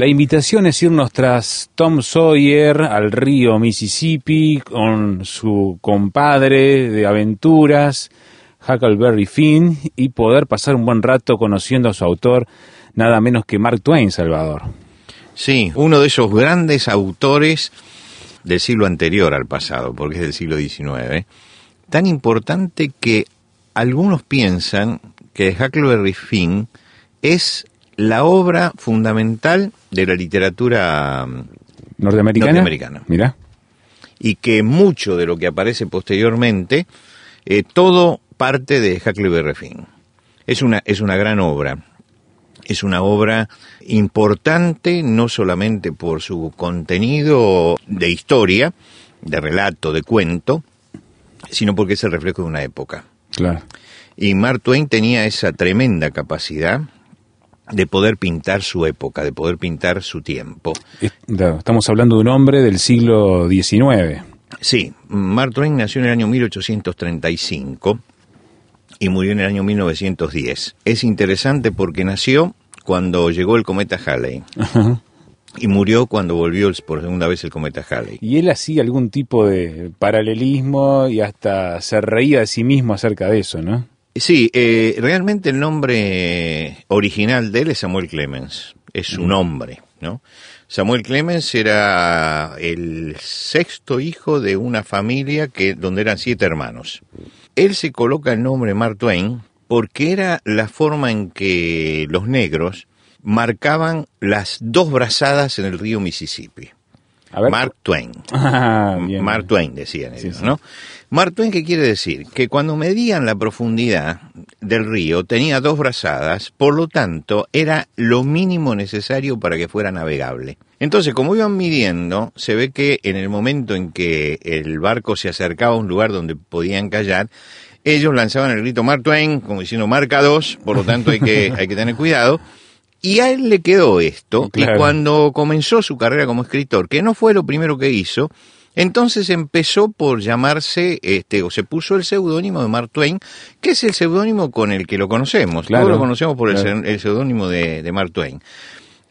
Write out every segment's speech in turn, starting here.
La invitación es irnos tras Tom Sawyer al río Mississippi con su compadre de aventuras, Huckleberry Finn, y poder pasar un buen rato conociendo a su autor, nada menos que Mark Twain, Salvador. Sí, uno de esos grandes autores del siglo anterior al pasado, porque es del siglo XIX, tan importante que algunos piensan que Huckleberry Finn es la obra fundamental de la literatura mm, norteamericana. norteamericana. Mira. Y que mucho de lo que aparece posteriormente, eh, todo parte de Huckleberry Finn. Es una, es una gran obra. Es una obra importante no solamente por su contenido de historia, de relato, de cuento, sino porque es el reflejo de una época. Claro. Y Mark Twain tenía esa tremenda capacidad de poder pintar su época, de poder pintar su tiempo. Estamos hablando de un hombre del siglo XIX. Sí, Mark Twain nació en el año 1835 y murió en el año 1910. Es interesante porque nació cuando llegó el cometa Halley. Y murió cuando volvió por segunda vez el cometa Halley. Y él hacía algún tipo de paralelismo y hasta se reía de sí mismo acerca de eso, ¿no? Sí, eh, realmente el nombre original de él es Samuel Clemens, es su nombre, ¿no? Samuel Clemens era el sexto hijo de una familia que donde eran siete hermanos. Él se coloca el nombre Mark Twain porque era la forma en que los negros marcaban las dos brazadas en el río Mississippi. Mark Twain. Ah, bien, Mark Twain decían ellos, ¿no? Mark Twain, ¿qué quiere decir? Que cuando medían la profundidad del río tenía dos brazadas, por lo tanto era lo mínimo necesario para que fuera navegable. Entonces, como iban midiendo, se ve que en el momento en que el barco se acercaba a un lugar donde podían callar, ellos lanzaban el grito Mark Twain, como diciendo marca dos, por lo tanto hay que, hay que tener cuidado. Y a él le quedó esto, Claro. y cuando comenzó su carrera como escritor, que no fue lo primero que hizo, entonces empezó por llamarse, este, o se puso el seudónimo de Mark Twain, que es el seudónimo con el que lo conocemos. Claro, Todos lo conocemos por claro. el seudónimo de, de Mark Twain.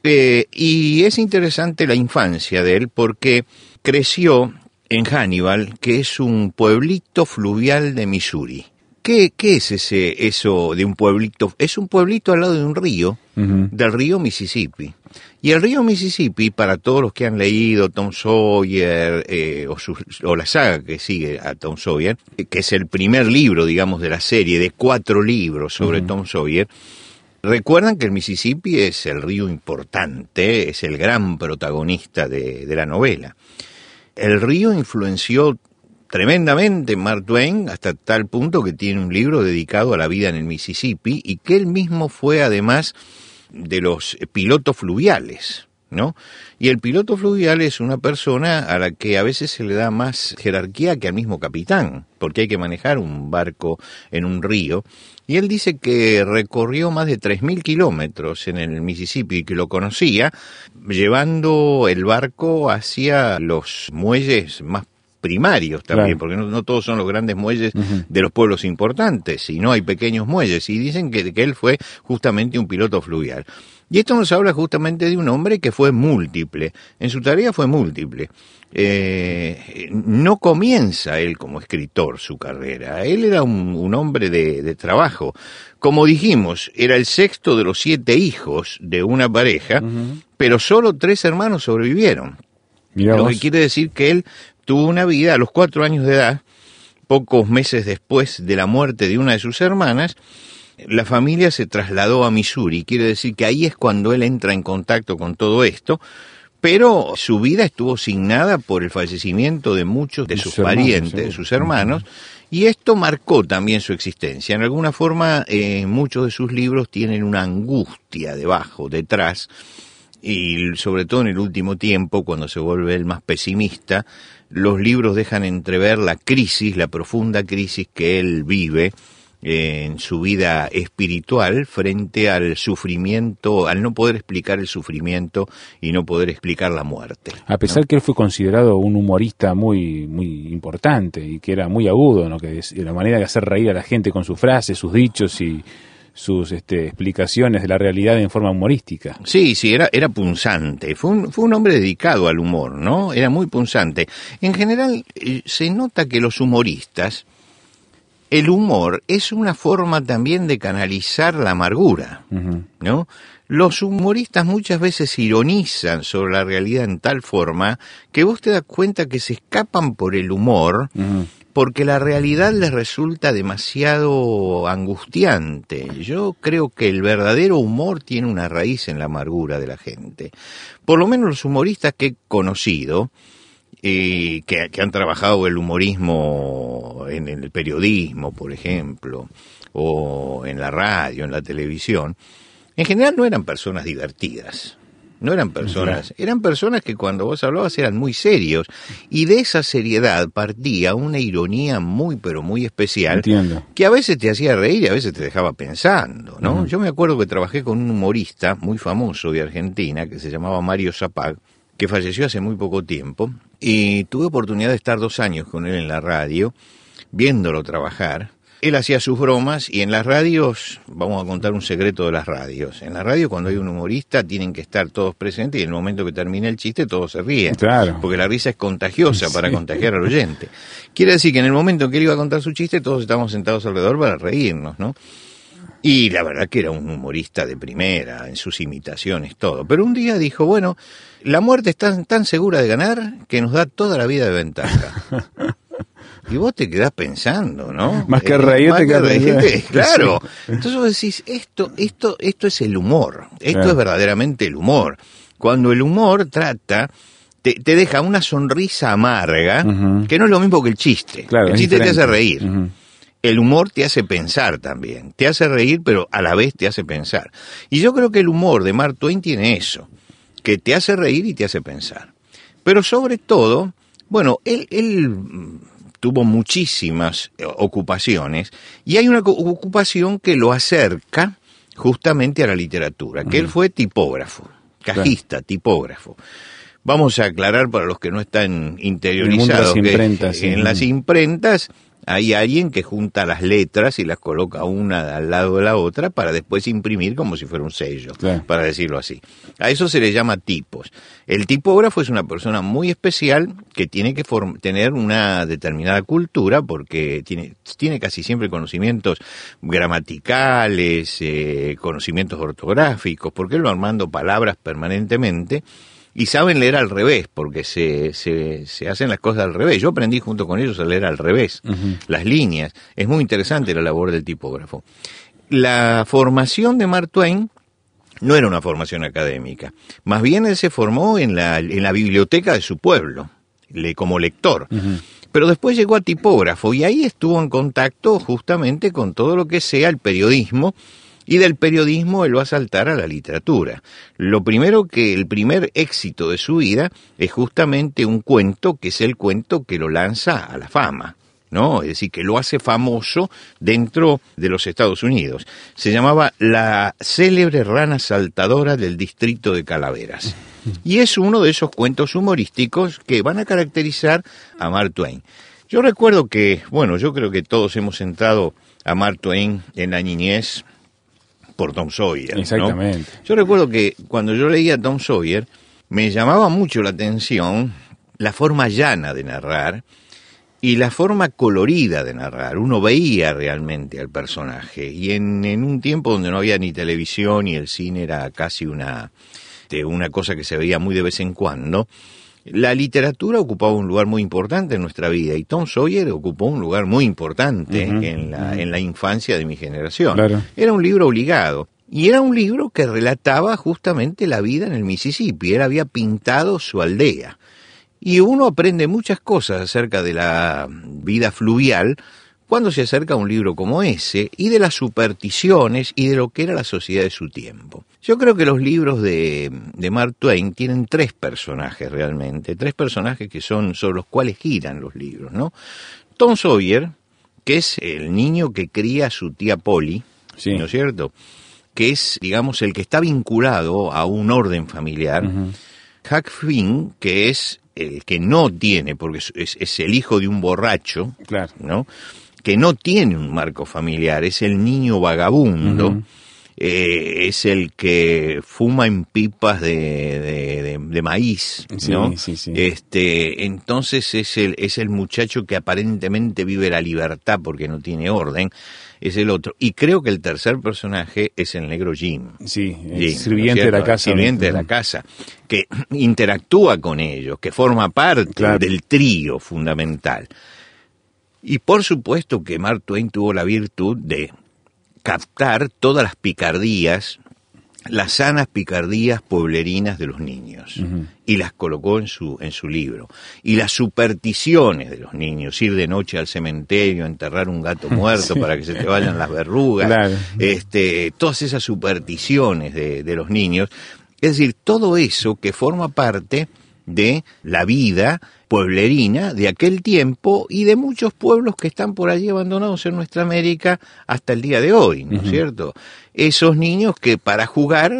Eh, y es interesante la infancia de él porque creció en Hannibal, que es un pueblito fluvial de Missouri. ¿Qué, qué es ese, eso de un pueblito? Es un pueblito al lado de un río, del río Mississippi. Y el río Mississippi, para todos los que han leído Tom Sawyer eh, o, su- o la saga que sigue a Tom Sawyer, eh, que es el primer libro, digamos, de la serie de cuatro libros sobre Tom Sawyer, recuerdan que el Mississippi es el río importante, es el gran protagonista de, de la novela. El río influenció tremendamente en Mark Twain hasta tal punto que tiene un libro dedicado a la vida en el Mississippi y que él mismo fue además de los pilotos fluviales, ¿no? Y el piloto fluvial es una persona a la que a veces se le da más jerarquía que al mismo capitán, porque hay que manejar un barco en un río. Y él dice que recorrió más de 3.000 kilómetros en el Mississippi, que lo conocía, llevando el barco hacia los muelles más primarios también, Claro. porque no, no todos son los grandes muelles de los pueblos importantes, sino hay pequeños muelles, y dicen que, que él fue justamente un piloto fluvial. Y esto nos habla justamente de un hombre que fue múltiple, en su tarea fue múltiple. Eh, no comienza él como escritor su carrera, él era un, un hombre de, de trabajo. Como dijimos, era el sexto de los siete hijos de una pareja, pero solo tres hermanos sobrevivieron. Mirá Lo vos. que quiere decir que él tuvo una vida a los cuatro años de edad, pocos meses después de la muerte de una de sus hermanas, la familia se trasladó a Missouri. Quiere decir que ahí es cuando él entra en contacto con todo esto, pero su vida estuvo signada por el fallecimiento de muchos de sus hermanos, parientes, de sus hermanos, y esto marcó también su existencia. En alguna forma, eh, muchos de sus libros tienen una angustia debajo, detrás, y sobre todo en el último tiempo, cuando se vuelve el más pesimista, los libros dejan entrever la crisis, la profunda crisis que él vive eh, en su vida espiritual frente al sufrimiento, al no poder explicar el sufrimiento y no poder explicar la muerte. A pesar que él fue considerado un humorista muy muy importante y que era muy agudo, ¿no? que es, la manera de hacer reír a la gente con sus frases, sus dichos y sus este, explicaciones de la realidad en forma humorística. Sí, sí, era, era punzante. Fue un, fue un hombre dedicado al humor, ¿no? Era muy punzante. En general, eh, se nota que los humoristas, el humor es una forma también de canalizar la amargura, ¿no? Los humoristas muchas veces ironizan sobre la realidad en tal forma que vos te das cuenta que se escapan por el humor porque la realidad les resulta demasiado angustiante. Yo creo que el verdadero humor tiene una raíz en la amargura de la gente. Por lo menos los humoristas que he conocido, eh, que, han trabajado el humorismo en el periodismo, por ejemplo, o en la radio, en la televisión, en general no eran personas divertidas. No eran personas, eran personas que cuando vos hablabas eran muy serios. Y de esa seriedad partía una ironía muy, pero muy especial. Que a veces te hacía reír y a veces te dejaba pensando, ¿no? Yo me acuerdo que trabajé con un humorista muy famoso de Argentina que se llamaba Mario Zapag, que falleció hace muy poco tiempo. Y tuve oportunidad de estar dos años con él en la radio, viéndolo trabajar él hacía sus bromas y en las radios, vamos a contar un secreto de las radios. En la radio cuando hay un humorista tienen que estar todos presentes y en el momento que termina el chiste todos se ríen. Claro. Porque la risa es contagiosa para contagiar al oyente. Quiere decir que en el momento en que él iba a contar su chiste todos estamos sentados alrededor para reírnos, ¿no? Y la verdad que era un humorista de primera, en sus imitaciones, todo. Pero un día dijo, bueno, la muerte está tan segura de ganar que nos da toda la vida de ventaja. Y vos te quedás pensando, ¿no? Más que reírte, que reírte. Claro. Entonces vos decís, esto, esto, esto es el humor. Esto es verdaderamente el humor. Cuando el humor trata te, deja una sonrisa amarga, que no es lo mismo que el chiste. el chiste te hace reír. El humor te hace pensar también. Te hace reír, pero a la vez te hace pensar. Y yo creo que el humor de Mark Twain tiene eso, que te hace reír y te hace pensar. Pero sobre todo, bueno, él, él tuvo muchísimas eh, ocupaciones y hay una ocupación que lo acerca justamente a la literatura, que él fue tipógrafo, cajista, tipógrafo. Vamos a aclarar para los que no están interiorizados que en las imprentas hay alguien que junta las letras y las coloca una al lado de la otra para después imprimir como si fuera un sello, para decirlo así. A eso se le llama tipos. El tipógrafo es una persona muy especial que tiene que tener una determinada cultura porque tiene, tiene casi siempre conocimientos gramaticales, eh, conocimientos ortográficos, porque él va armando palabras permanentemente y saben leer al revés, porque se, se, hacen las cosas al revés. Yo aprendí junto con ellos a leer al revés, las líneas. Es muy interesante la labor del tipógrafo. La formación de Mark Twain no era una formación académica, más bien él se formó en la, en la biblioteca de su pueblo, le, como lector. Pero después llegó a tipógrafo y ahí estuvo en contacto justamente con todo lo que sea el periodismo y del periodismo él va a saltar a la literatura. Lo primero que, el primer éxito de su vida es justamente un cuento que es el cuento que lo lanza a la fama. ¿no? Es decir, que lo hace famoso dentro de los Estados Unidos. Se llamaba La célebre rana saltadora del distrito de Calaveras. Y es uno de esos cuentos humorísticos que van a caracterizar a Mark Twain. Yo recuerdo que, bueno, yo creo que todos hemos entrado a Mark Twain en la niñez por Tom Sawyer. Exactamente. Yo recuerdo que cuando yo leía Tom Sawyer, me llamaba mucho la atención la forma llana de narrar y la forma colorida de narrar. Uno veía realmente al personaje. Y en, en un tiempo donde no había ni televisión y el cine era casi una, una cosa que se veía muy de vez en cuando, la literatura ocupaba un lugar muy importante en nuestra vida y Tom Sawyer ocupó un lugar muy importante en, la, en la infancia de mi generación. Era un libro obligado. Y era un libro que relataba justamente la vida en el Mississippi. Él había pintado su aldea. Y uno aprende muchas cosas acerca de la vida fluvial cuando se acerca a un libro como ese y de las supersticiones y de lo que era la sociedad de su tiempo. Yo creo que los libros de, de Mark Twain tienen tres personajes realmente, tres personajes que son sobre los cuales giran los libros, ¿no? Tom Sawyer, que es el niño que cría a su tía Polly, Sí. ¿no es cierto? Que es, digamos, el que está vinculado a un orden familiar. Huck Finn, que es el que no tiene, porque es, es- es el hijo de un borracho, Claro. ¿no? Que no tiene un marco familiar, es el niño vagabundo, eh, es el que fuma en pipas de, de- de- de maíz, Sí, ¿no? sí, sí. Este, entonces es el, es el muchacho que aparentemente vive la libertad porque no tiene orden, es el otro. Y creo que el tercer personaje es el negro Jim. Sí, el Jim, ¿no sirviente de la casa. Sirviente de la casa, que interactúa con ellos, que forma parte Claro. del trío fundamental. Y por supuesto que Mark Twain tuvo la virtud de captar todas las picardías, las sanas picardías pueblerinas de los niños, y las colocó en su, en su libro. Y las supersticiones de los niños, ir de noche al cementerio, enterrar un gato muerto Sí. para que se te vayan las verrugas, Claro. este, todas esas supersticiones de, de los niños. Es decir, todo eso que forma parte de la vida pueblerina de aquel tiempo y de muchos pueblos que están por allí abandonados en nuestra América hasta el día de hoy, ¿no es cierto? Esos niños que para jugar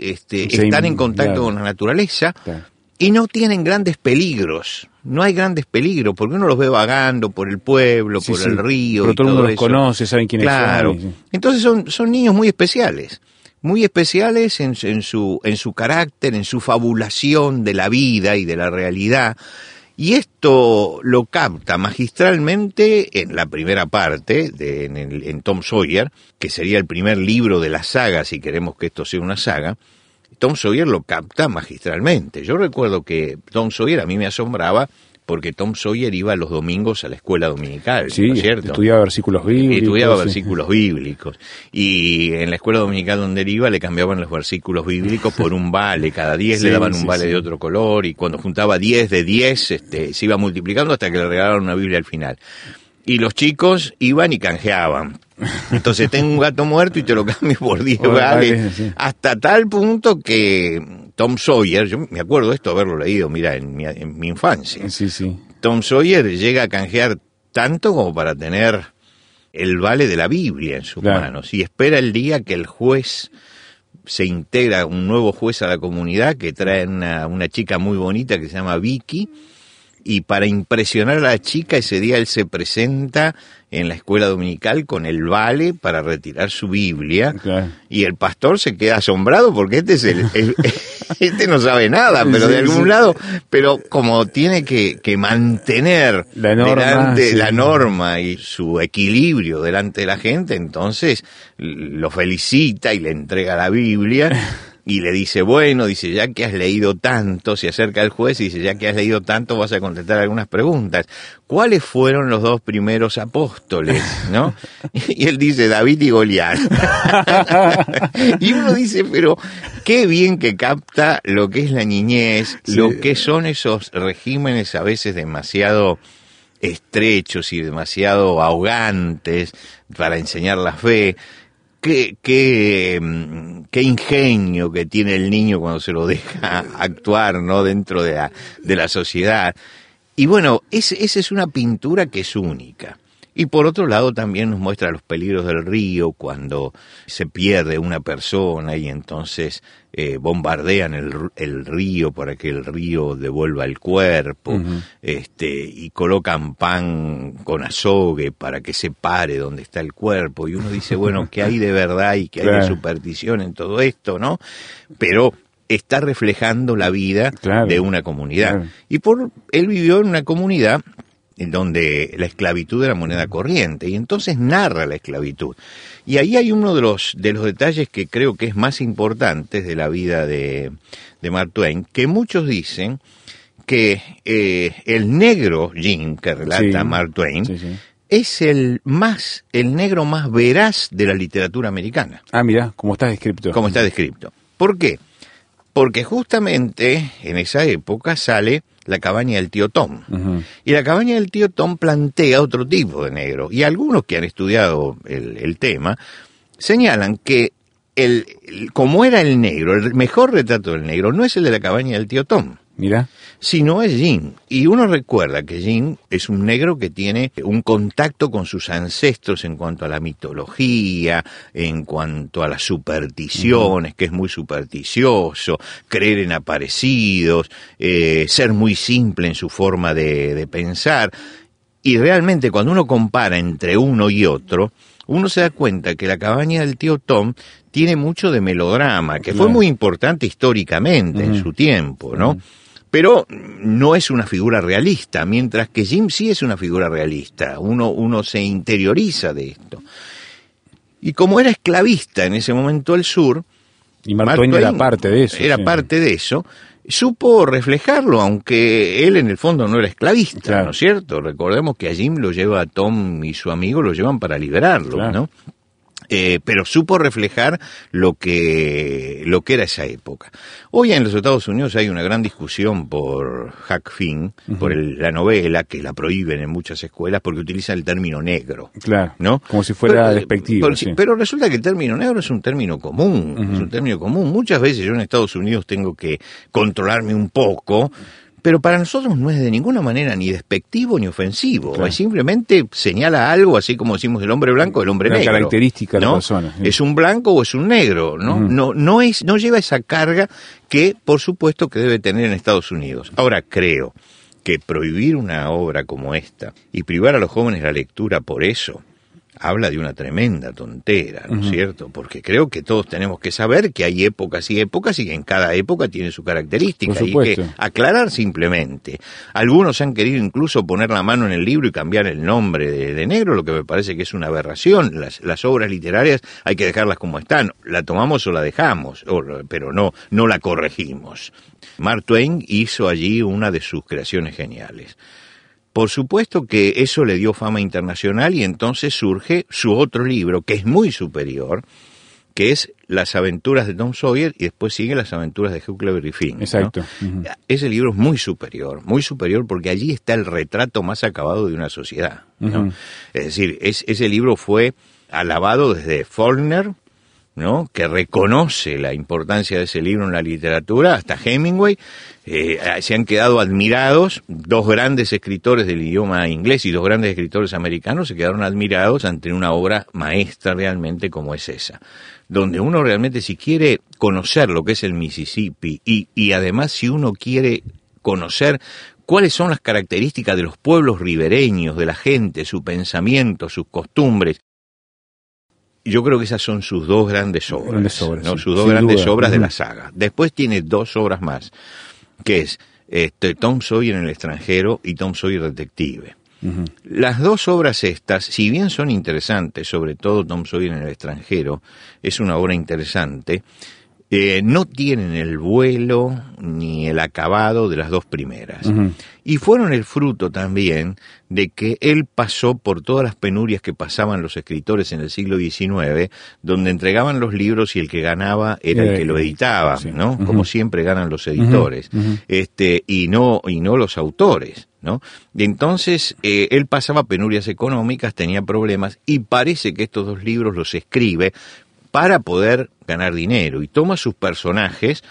este, están en contacto claro. con la naturaleza Claro. y no tienen grandes peligros. No hay grandes peligros porque uno los ve vagando por el pueblo, Sí, por sí. el río. Pero y todo el mundo los eso. conoce, saben quiénes Claro. son. Entonces son, son niños muy especiales, muy especiales en, en su, en su carácter, en su fabulación de la vida y de la realidad. Y esto lo capta magistralmente en la primera parte, de, en, el- en Tom Sawyer, que sería el primer libro de la saga, si queremos que esto sea una saga. Tom Sawyer lo capta magistralmente. Yo recuerdo que Tom Sawyer a mí me asombraba porque Tom Sawyer iba los domingos a la escuela dominical, Sí, ¿no es cierto? estudiaba versículos bíblicos. estudiaba sí. versículos bíblicos. Y en la escuela dominical donde él iba le cambiaban los versículos bíblicos por un vale. Cada 10 le daban un vale de otro color. Y cuando juntaba 10 de 10, este, se iba multiplicando hasta que le regalaron una Biblia al final. Y los chicos iban y canjeaban. Entonces tengo un gato muerto y te lo cambio por 10 Por vales. sí. Hasta tal punto que Tom Sawyer, yo me acuerdo de esto haberlo leído, mira, en mi, en mi infancia. Sí, sí. Tom Sawyer llega a canjear tanto como para tener el vale de la Biblia en sus Claro. manos y espera el día que el juez se integra, un nuevo juez a la comunidad que trae una, una chica muy bonita que se llama Vicky y para impresionar a la chica ese día él se presenta en la escuela dominical con el vale para retirar su Biblia y el pastor se queda asombrado porque este es el, el- este no sabe nada, pero de algún lado, pero como tiene que, que mantener La norma, delante sí. la norma y su equilibrio delante de la gente, entonces lo felicita y le entrega la Biblia. Y le dice, bueno, dice, ya que has leído tanto, se acerca el juez y dice, ya que has leído tanto, vas a contestar algunas preguntas. ¿Cuáles fueron los dos primeros apóstoles? ¿No? Y él dice, David y Goliat. y uno dice, pero qué bien que capta lo que es la niñez, Sí. lo que son esos regímenes a veces demasiado estrechos y demasiado ahogantes para enseñar la fe. Qué, mm, qué ingenio que tiene el niño cuando se lo deja actuar ¿no? dentro de la, de la sociedad. Y bueno, esa es una pintura que es única. Y por otro lado también nos muestra los peligros del río cuando se pierde una persona y entonces eh, bombardean el, el río para que el río devuelva el cuerpo este, y colocan pan con azogue para que se pare donde está el cuerpo. Y uno dice, bueno, ¿qué hay de verdad y qué hay de superstición en todo esto, no? Pero está reflejando la vida Claro. de una comunidad. Claro. Y por él vivió en una comunidad en donde la esclavitud era moneda corriente y entonces narra la esclavitud. Y ahí hay uno de los de los detalles que creo que es más importantes de la vida de, de Mark Twain, que muchos dicen que eh, el negro Jim que relata Sí. Mark Twain Sí, sí. es el más el negro más veraz de la literatura americana Ah, mira, como está descrito. como está descrito. ¿Por qué? Porque justamente en esa época sale La cabaña del tío Tom. Y la cabaña del tío Tom plantea otro tipo de negro. Y algunos que han estudiado el, tema señalan que el, como era el negro, el mejor retrato del negro no es el de la cabaña del tío Tom. Mira. Si no es Jim. Y uno recuerda que Jim es un negro que tiene un contacto con sus ancestros en cuanto a la mitología, en cuanto a las supersticiones, que es muy supersticioso, creer en aparecidos, eh, ser muy simple en su forma de, de pensar. Y realmente cuando uno compara entre uno y otro, uno se da cuenta que la cabaña del tío Tom tiene mucho de melodrama, que fue muy importante históricamente en su tiempo, ¿no? Pero no es una figura realista, mientras que Jim sí es una figura realista, uno, uno se interioriza de esto. Y como era esclavista en ese momento el sur, y Mark, Twain, era parte de eso. Era parte de eso, supo reflejarlo, aunque él en el fondo no era esclavista, ¿no es cierto? Recordemos que a Jim lo lleva Tom y su amigo lo llevan para liberarlo, ¿no? Eh, pero supo reflejar lo que, lo que era esa época. Hoy en los Estados Unidos hay una gran discusión por Hack Finn, por la novela, que la prohíben en muchas escuelas porque utiliza el término negro. Claro. ¿no? Como si fuera despectivo. Pero, resulta que el término negro es un término común. Es un término común. Muchas veces yo en Estados Unidos tengo que controlarme un poco pero para nosotros no es de ninguna manera ni despectivo ni ofensivo, simplemente señala algo, así como decimos el hombre blanco, el hombre negro. Una característica de la persona. Es un blanco o es un negro, ¿no? No, no, es, no lleva esa carga que, por supuesto, que debe tener en Estados Unidos. Ahora, creo que prohibir una obra como esta y privar a los jóvenes la lectura por eso, habla de una tremenda tontera, ¿no es cierto? Porque creo que todos tenemos que saber que hay épocas y épocas y que en cada época tiene su característica y que aclarar simplemente. Algunos han querido incluso poner la mano en el libro y cambiar el nombre de, negro, lo que me parece que es una aberración. Las, las, obras literarias hay que dejarlas como están, la tomamos o la dejamos, pero no, no la corregimos. Mark Twain hizo allí una de sus creaciones geniales. Por supuesto que eso le dio fama internacional y entonces surge su otro libro, que es muy superior, que es Las aventuras de Tom Sawyer y después sigue Las aventuras de Huckleberry Finn. Exacto. Ese libro es muy superior, muy superior porque allí está el retrato más acabado de una sociedad. Es decir, ese libro fue alabado desde Faulkner, ¿no? que reconoce la importancia de ese libro en la literatura, hasta Hemingway, eh, se han quedado admirados, dos grandes escritores del idioma inglés y dos grandes escritores americanos se quedaron admirados ante una obra maestra realmente como es esa, donde uno realmente si quiere conocer lo que es el Mississippi y, y además si uno quiere conocer cuáles son las características de los pueblos ribereños, de la gente, su pensamiento, sus costumbres, yo creo que esas son sus dos grandes obras, sus dos grandes obras de la saga. Después tiene dos obras más, que es este, Tom Sawyer en el extranjero y Tom Sawyer detective. Las dos obras estas, si bien son interesantes, sobre todo Tom Sawyer en el extranjero, es una obra interesante, eh, no tienen el vuelo ni el acabado de las dos primeras. Y fueron el fruto también de que él pasó por todas las penurias que pasaban los escritores en el siglo XIX, donde entregaban los libros y el que ganaba era el que lo editaba, ¿no? Como siempre ganan los editores, este, y no, y no los autores. ¿No? Entonces eh, él pasaba penurias económicas, tenía problemas y parece que estos dos libros los escribe para poder ganar dinero y toma sus personajes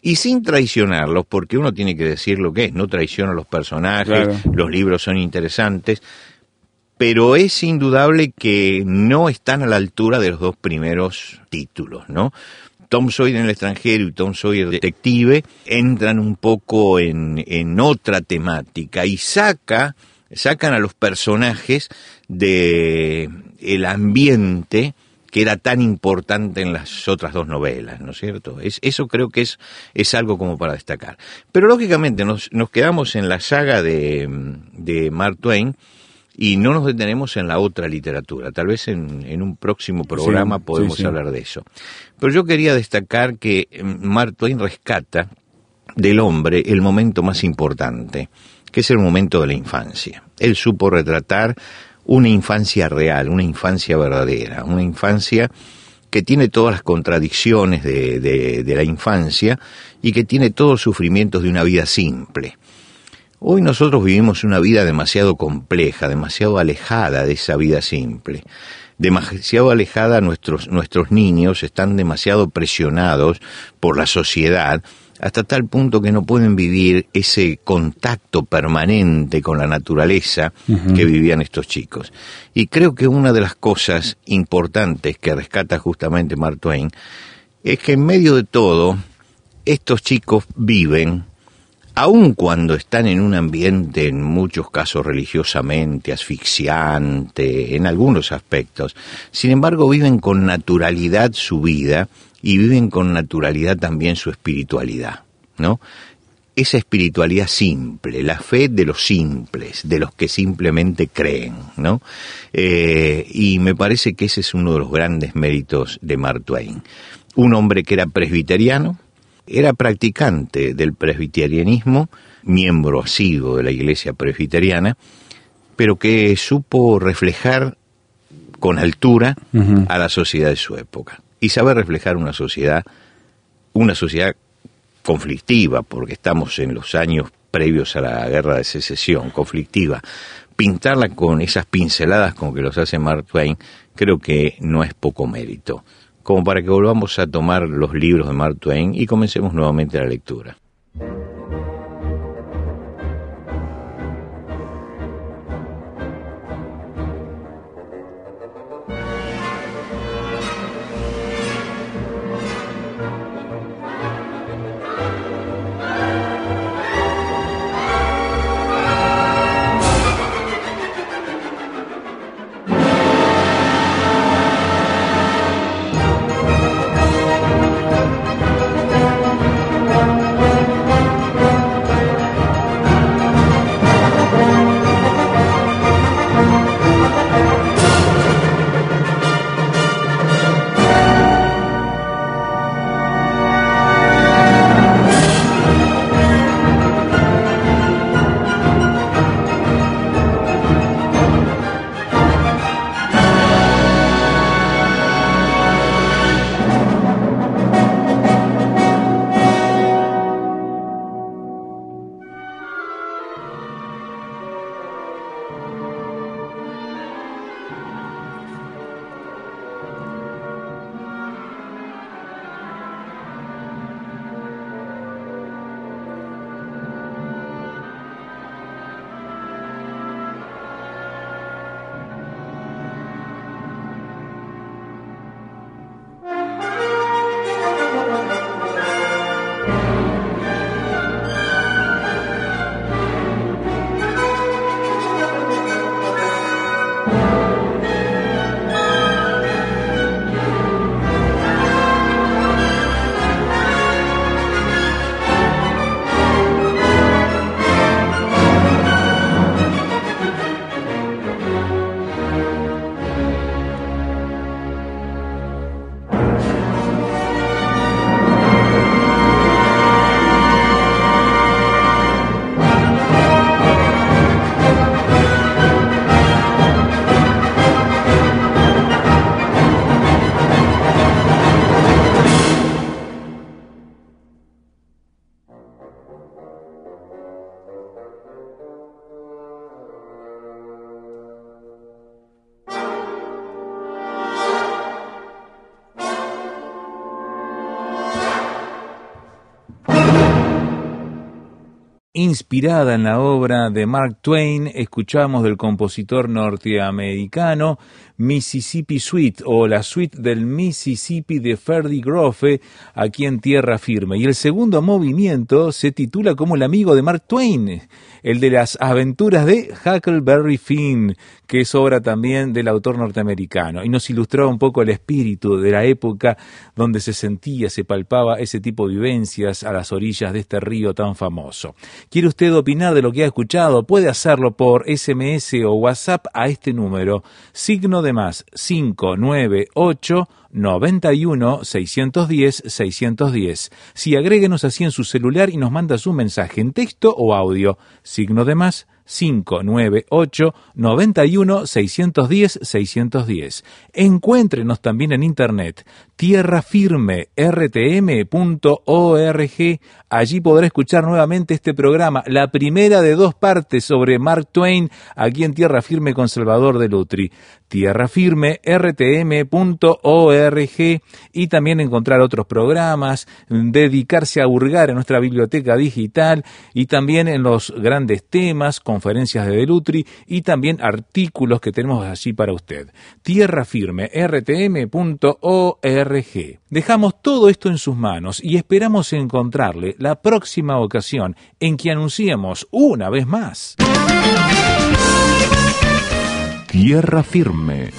y sin traicionarlos, porque uno tiene que decir lo que es, no traiciona a los personajes, los libros son interesantes, pero es indudable que no están a la altura de los dos primeros títulos, ¿no? Tom Sawyer en el extranjero y Tom Sawyer detective entran un poco en, en otra temática y saca, sacan a los personajes de el ambiente que era tan importante en las otras dos novelas, ¿no es cierto? Es, eso creo que es, es algo como para destacar. Pero lógicamente nos, nos quedamos en la saga de, de Mark Twain y no nos detenemos en la otra literatura. Tal vez en, en un próximo programa podemos hablar de eso. Pero yo quería destacar que mm, Mark Twain rescata del hombre el momento más importante, que es el momento de la infancia. Él supo retratar una infancia real, una infancia verdadera, una infancia que tiene todas las contradicciones de, la infancia y que tiene todos los sufrimientos de una vida simple. Hoy nosotros vivimos una vida demasiado compleja, demasiado alejada de esa vida simple. Demasiado alejada, nuestros, nuestros niños están demasiado presionados por la sociedad hasta tal punto que no pueden vivir ese contacto permanente con la naturaleza que vivían estos chicos. Y creo que una de las cosas importantes que rescata justamente Mark Twain es que en medio de todo, estos chicos viven aun cuando están en un ambiente en muchos casos religiosamente asfixiante, en algunos aspectos, sin embargo viven con naturalidad su vida y viven con naturalidad también su espiritualidad, ¿no? Esa espiritualidad simple, la fe de los simples, de los que simplemente creen, ¿no? Eh, y me parece que ese es uno de los grandes méritos de Mark Twain. Un hombre que era presbiteriano, era practicante del presbiterianismo, miembro asiduo de la iglesia presbiteriana, pero que supo reflejar con altura a la sociedad de su época. Y sabe reflejar una sociedad, una sociedad conflictiva, porque estamos en los años previos a la guerra de secesión, conflictiva. Pintarla con esas pinceladas con que los hace Mark Twain, creo que no es poco mérito como para que volvamos a tomar los libros de Mark Twain y comencemos nuevamente la lectura. Inspirada en la obra de Mark Twain, escuchamos del compositor norteamericano Mississippi Suite o la suite del Mississippi de Ferdy Grofe aquí en Tierra Firme. Y el segundo movimiento se titula como el amigo de Mark Twain, el de las aventuras de Huckleberry Finn, que es obra también del autor norteamericano. Y nos ilustró un poco el espíritu de la época donde se sentía, se palpaba ese tipo de vivencias a las orillas de este río tan famoso. ¿Quiere usted opinar de lo que ha escuchado? Puede hacerlo por SMS o WhatsApp a este número, signo de más 598 91 610 610. Si agréguenos así en su celular y nos manda su mensaje en texto o audio, signo de más 598 91 610 610. Encuéntrenos también en internet tierrafirme.rtm.org. Allí podrá escuchar nuevamente este programa, la primera de dos partes sobre Mark Twain, aquí en Tierra Firme con Salvador de Lutri. tierrafirme.rtm.org y también encontrar otros programas, dedicarse a hurgar en nuestra biblioteca digital y también en los grandes temas, conferencias de Delutri y también artículos que tenemos allí para usted. tierrafirme.rtm.org. Dejamos todo esto en sus manos y esperamos encontrarle la próxima ocasión en que anunciemos una vez más. Tierra firme.